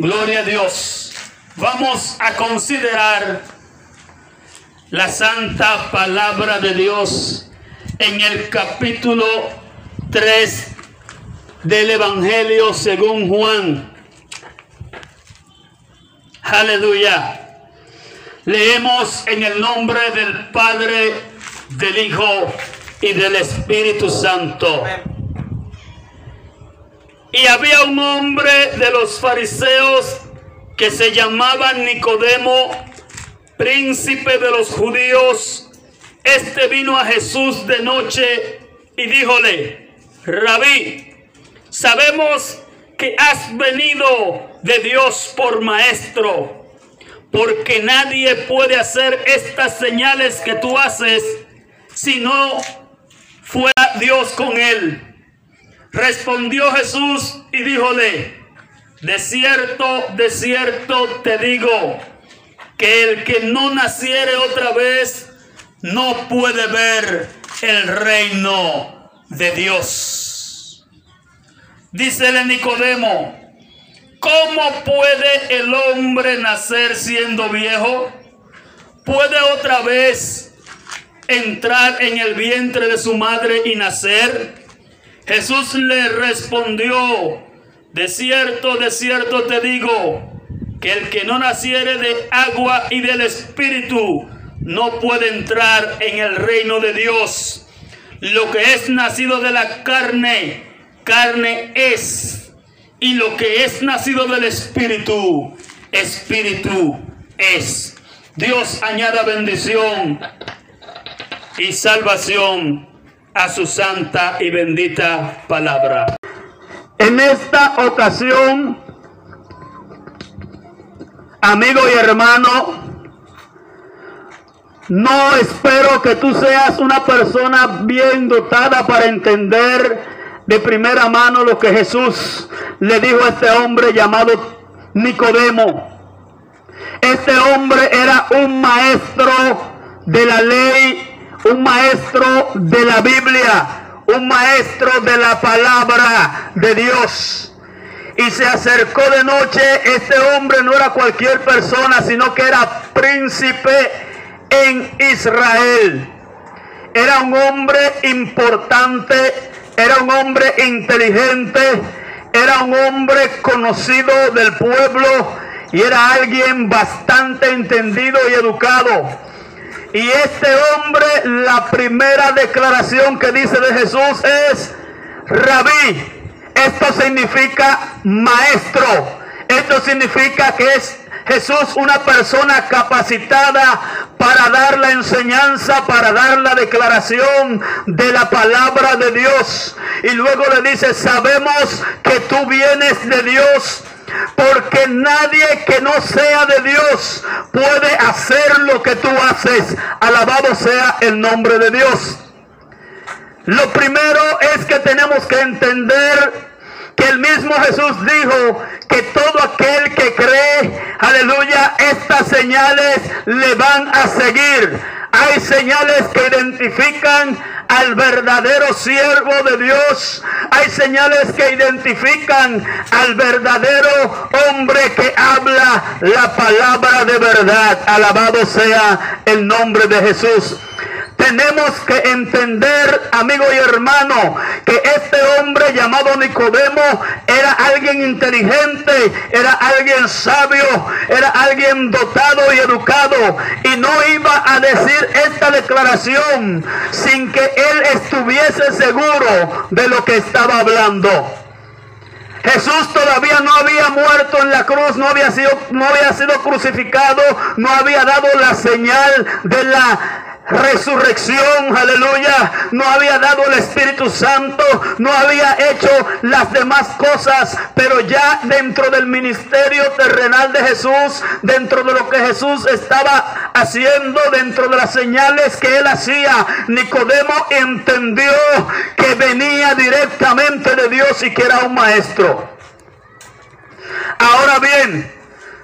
Gloria a Dios. Vamos a considerar la santa palabra de Dios en el capítulo 3 del Evangelio según Juan. Aleluya. Leemos en el nombre del Padre, del Hijo y del Espíritu Santo. Y había un hombre de los fariseos que se llamaba Nicodemo, príncipe de los judíos. Este vino a Jesús de noche y díjole, Rabí, sabemos que has venido de Dios por maestro, porque nadie puede hacer estas señales que tú haces si no fuera Dios con él. Respondió Jesús y díjole, de cierto, de cierto te digo, que el que no naciere otra vez no puede ver el reino de Dios. Dícele Nicodemo, ¿cómo puede el hombre nacer siendo viejo? ¿Puede otra vez entrar en el vientre de su madre y nacer? Jesús le respondió, de cierto, de cierto te digo, que el que no naciere de agua y del Espíritu no puede entrar en el reino de Dios. Lo que es nacido de la carne, carne es. Y lo que es nacido del Espíritu, Espíritu es. Dios añada bendición y salvación a su santa y bendita palabra. En esta ocasión, amigo y hermano, no espero que tú seas una persona bien dotada para entender de primera mano lo que Jesús le dijo a este hombre llamado Nicodemo. Este hombre era un maestro de la ley un maestro de la Biblia, un maestro de la palabra de Dios. Y se acercó de noche, este hombre no era cualquier persona, sino que era príncipe en Israel. Era un hombre importante, era un hombre inteligente, era un hombre conocido del pueblo y era alguien bastante entendido y educado. Y este hombre, la primera declaración que dice de Jesús es, rabí. Esto significa maestro. Esto significa que es Jesús una persona capacitada para dar la enseñanza, para dar la declaración de la palabra de Dios. Y luego le dice, sabemos que tú vienes de Dios porque nadie que no sea de Dios puede hacer lo que tú haces. Alabado sea el nombre de Dios. Lo primero es que tenemos que entender que el mismo Jesús dijo que todo aquel que cree, aleluya, estas señales le van a seguir. Hay señales que identifican al verdadero siervo de Dios. Hay señales que identifican al verdadero hombre que habla la palabra de verdad. Alabado sea el nombre de Jesús. Tenemos que entender, amigo y hermano, que este hombre llamado Nicodemo era alguien inteligente, era alguien sabio, era alguien dotado y educado. Y no iba a decir esta declaración sin que él estuviese seguro de lo que estaba hablando. Jesús todavía no había muerto en la cruz, no había sido, no había sido crucificado, no había dado la señal de la resurrección, aleluya, no había dado el Espíritu Santo, no había hecho las demás cosas, pero ya dentro del ministerio terrenal de Jesús, dentro de lo que Jesús estaba haciendo, dentro de las señales que él hacía, Nicodemo entendió que venía directamente de Dios y que era un maestro. Ahora bien,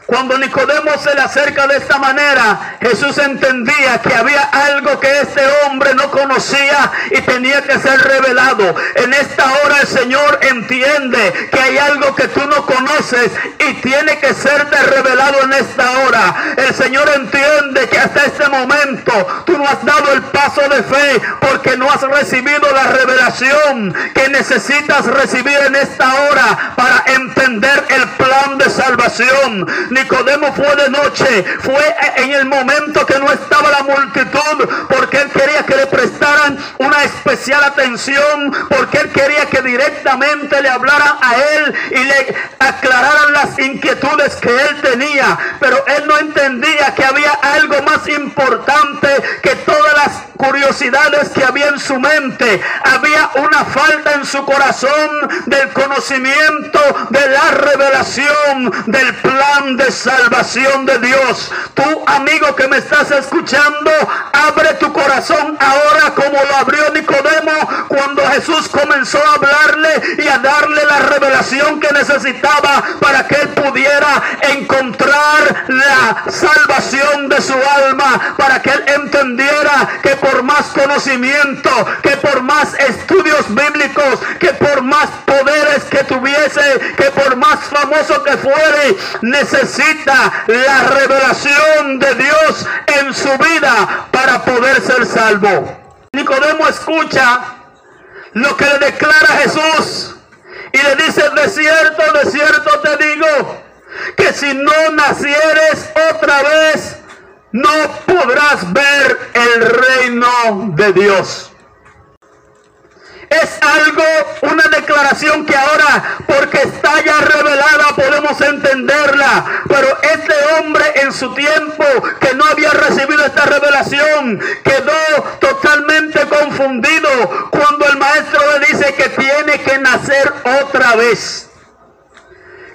cuando Nicodemo se le acerca de esta manera, Jesús entendía que había algo que este hombre no conocía y tenía que ser revelado. En esta hora el Señor entiende que hay algo que tú no conoces y tiene que serte revelado en esta hora. El Señor entiende que hasta este momento tú no has dado el paso de fe porque no has recibido la revelación que necesitas recibir en esta hora para entender el plan de salvación. Nicodemo fue de noche, fue en el momento que no estaba la multitud, porque él quería que le prestaran una especial atención, porque él quería que directamente le hablaran a él y le aclararan las inquietudes que él tenía. Pero él no entendía que había algo más importante que todas las curiosidades que había en su mente. Había una falta en su corazón del conocimiento de la revelación del plan de salvación de Dios. Tú, amigo que me estás escuchando, abre tu corazón ahora como lo abrió Jesús comenzó a hablarle y a darle la revelación que necesitaba para que él pudiera encontrar la salvación de su alma, para que él entendiera que por más conocimiento, que por más estudios bíblicos, que por más poderes que tuviese, que por más famoso que fuere, necesita la revelación de Dios en su vida para poder ser salvo. Nicodemo escucha lo que le declara Jesús y le dice, de cierto, de cierto te digo, que si no nacieres otra vez, no podrás ver el reino de Dios. Es algo, una declaración que ahora, porque está ya revelada, podemos entenderla. Pero este hombre en su tiempo, que no había recibido esta revelación, quedó totalmente confundido cuando el maestro le dice que tiene que nacer otra vez.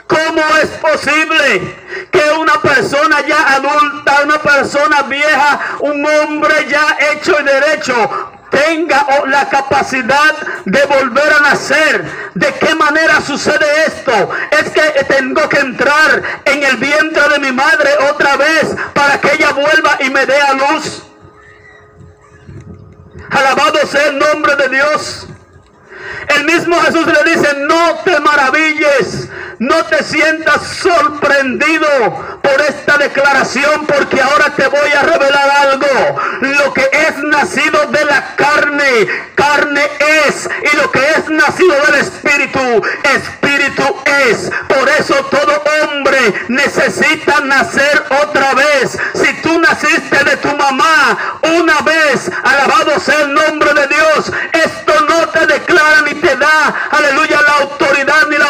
¿Cómo es posible que una persona ya adulta, una persona vieja, un hombre ya hecho y derecho, tenga la capacidad de volver a nacer. ¿De qué manera sucede esto? Es que tengo que entrar en el vientre de mi madre otra vez para que ella vuelva y me dé a luz. Alabado sea el nombre de Dios. El mismo Jesús le dice, no te maravilles, no te sientas sorprendido por esta declaración, porque ahora te voy a revelar algo. Lo que es nacido de la carne, carne es, y lo que es nacido del Espíritu, Espíritu es. Por eso todo hombre necesita nacer otra vez. Si tú naciste de tu mamá una vez, alabado sea el nombre de Dios, esto no te declara ni te da, aleluya, la autoridad ni la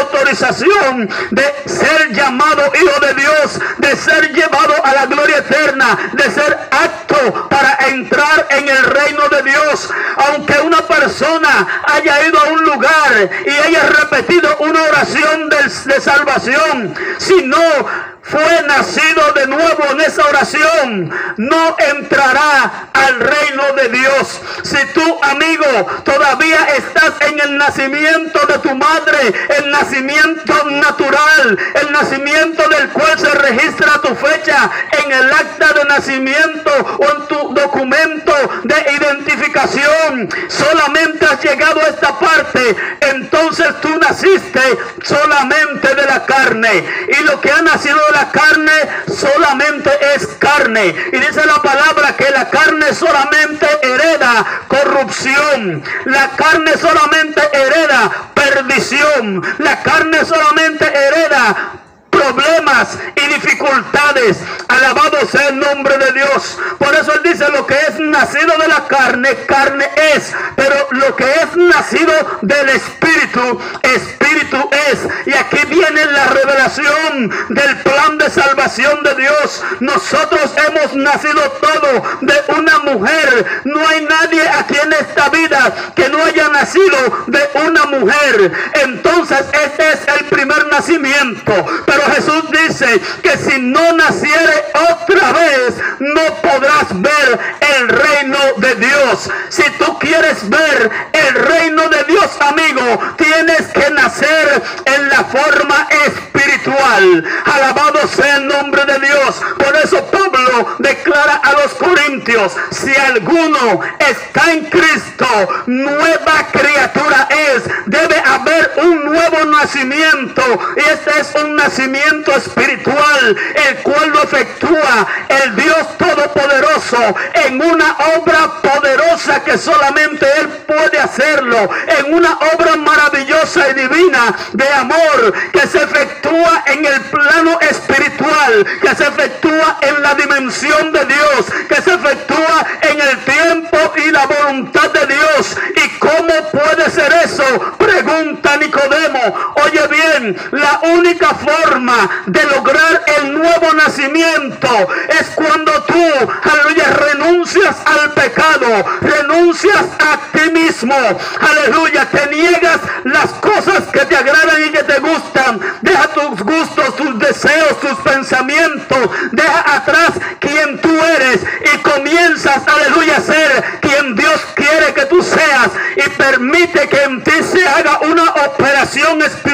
de ser llamado hijo de Dios, de ser llevado a la gloria eterna, de ser apto para entrar en el reino de Dios. Aunque una persona haya ido a un lugar y haya repetido una oración de, de salvación, si no fue nacido de nuevo en esa oración, no entrará al reino de Dios. Si tú, amigo, todavía estás en el nacimiento de tu madre, el nacimiento natural, el nacimiento del cual se registra tu fecha en el acta de nacimiento o en tu documento de identificación, solamente has llegado a esta parte, entonces tú naciste solamente de la carne. Y lo que ha nacido la carne solamente es carne. Y dice la palabra que la carne solamente hereda corrupción. La carne solamente hereda perdición. La carne solamente hereda problemas y dificultades. Alabado sea el nombre Dios. Por eso él dice lo que es nacido de la carne, carne es. Pero lo que es nacido del Espíritu, Espíritu es. Y aquí viene la revelación del plan de salvación de Dios. Nosotros hemos nacido todo de una mujer. No hay nadie aquí en esta vida que no haya nacido de una mujer. Entonces este es el primer nacimiento. Pero Jesús dice que si no naciere otra vez, no podrás ver el reino de Dios. Si tú quieres ver el reino de Dios, amigo, tienes que nacer en la forma espiritual. Alabado sea el nombre de Dios. Por eso Pablo declara a los corintios, si alguno está en Cristo, nueva criatura es. Debe haber un nuevo nacimiento. Y este es un nacimiento espiritual, el cual lo efectúa el Dios Todopoderoso en una obra poderosa que solamente Él puede hacerlo, en una obra maravillosa y divina de amor que se efectúa en el plano espiritual, que se efectúa en la dimensión de Dios, que se efectúa en el tiempo y la voluntad de Dios. ¿Y cómo puede ser eso? Pregunta Nicodemo. Oye bien, la única forma de lograr el nuevo nacimiento es cuando tú, aleluya, renuncias al pecado, renuncias a ti mismo, aleluya, te niegas las cosas que te agradan y que te gustan, deja tus gustos, tus deseos, tus pensamientos, deja atrás quien tú eres y comienzas, aleluya, a ser quien Dios quiere que tú seas y permite que en ti se haga una operación espiritual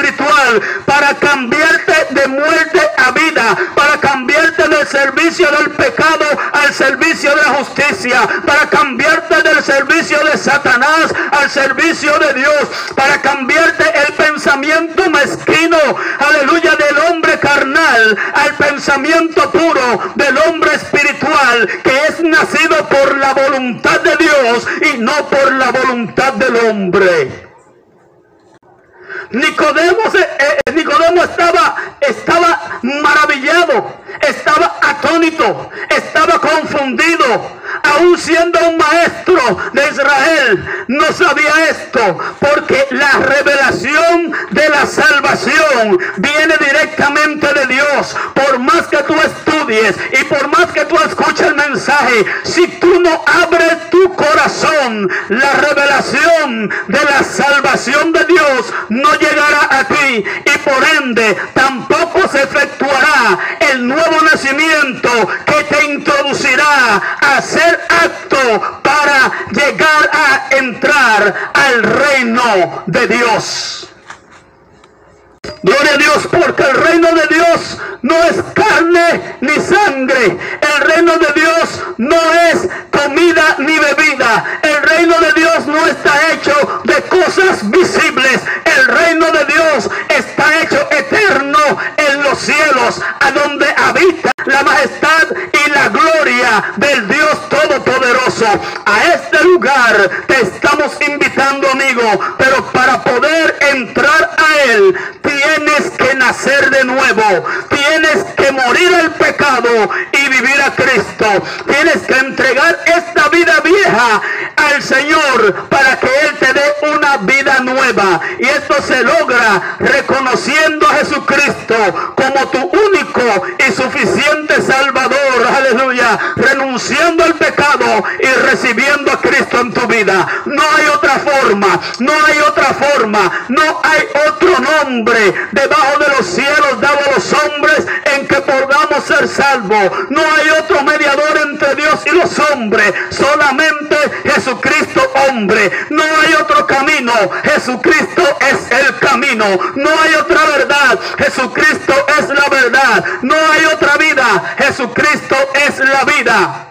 para cambiarte de muerte a vida, para cambiarte del servicio del pecado al servicio de la justicia, para cambiarte del servicio de Satanás al servicio de Dios, para cambiarte el pensamiento mezquino, aleluya, del hombre carnal al pensamiento puro del hombre espiritual que es nacido por la voluntad de Dios y no por la voluntad del hombre. Nicodemo, eh, eh, Nicodemo estaba, estaba maravillado, estaba atónito, estaba confundido. Aún siendo un maestro de Israel, no sabía esto, porque la la salvación viene directamente de Dios. Por más que tú estudies y por más que tú escuches el mensaje, si tú no abres tu corazón, la revelación de la salvación de Dios no llegará a ti y por ende tampoco se efectuará el nuevo nacimiento que te introducirá a ser acto para llegar a entrar al reino de Dios. Gloria a Dios, porque el reino de Dios no es carne ni sangre. El reino de Dios no es comida ni bebida. El reino de Dios no está hecho de cosas visibles. El reino de Dios está hecho eterno en los cielos, a donde habita la majestad y la gloria del Dios Todopoderoso. A este lugar te estamos invitando, amigo, pero para poder entrar a Él, tienes que nacer de nuevo. Tienes que morir el pecado y vivir a Cristo. Tienes que entregar esta vida vieja al Señor para que Él te dé una vida nueva. Y esto se logra reconociendo a Jesucristo como tu único y suficiente Salvador. Aleluya. Renunciando al y recibiendo a Cristo en tu vida. No hay otra forma. No hay otra forma. No hay otro nombre debajo de los cielos dado a los hombres en que podamos ser salvos. No hay otro mediador entre Dios y los hombres. Solamente Jesucristo hombre. No hay otro camino. Jesucristo es el camino. No hay otra verdad. Jesucristo es la verdad. No hay otra vida. Jesucristo es la vida.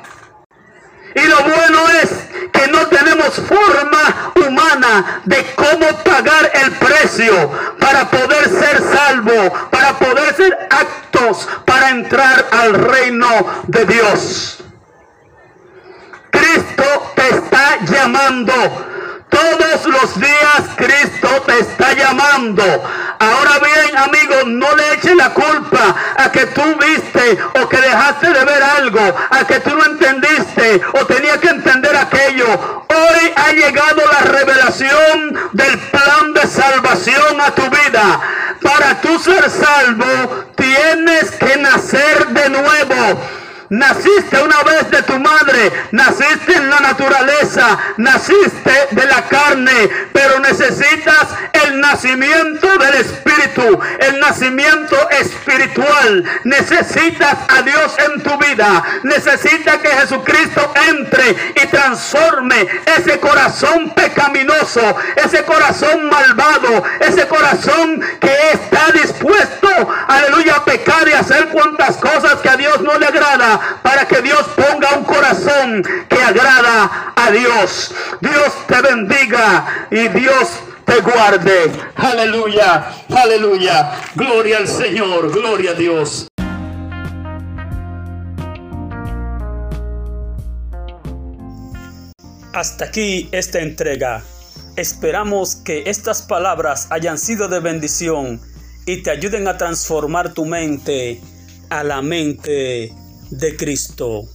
Y lo bueno es que no tenemos forma humana de cómo pagar el precio para poder ser salvo, para poder ser actos para entrar al reino de Dios. Cristo te está llamando. Todos los días Cristo te está llamando. Ahora bien, amigo, no le eches la culpa a que tú viste o que dejaste de ver algo, a que tú no entendiste o tenía que entender aquello. Hoy ha llegado la revelación del plan de salvación a tu vida tú ser salvo, tienes que nacer de nuevo. Naciste una vez de tu madre, naciste en la naturaleza, naciste de la carne, pero necesitas el nacimiento del Espíritu, el nacimiento espiritual. Necesitas a Dios en tu vida, necesitas que Jesucristo entre y transforme ese corazón pecaminoso, ese corazón malvado, ese corazón que está dispuesto, aleluya, a pecar y hacer cuantas cosas que a Dios no le agrada para que Dios ponga un corazón que agrada a Dios. Dios te bendiga y Dios te guarde. Aleluya, aleluya. Gloria al Señor, gloria a Dios. Hasta aquí esta entrega. Esperamos que estas palabras hayan sido de bendición y te ayuden a transformar tu mente a la mente de Cristo.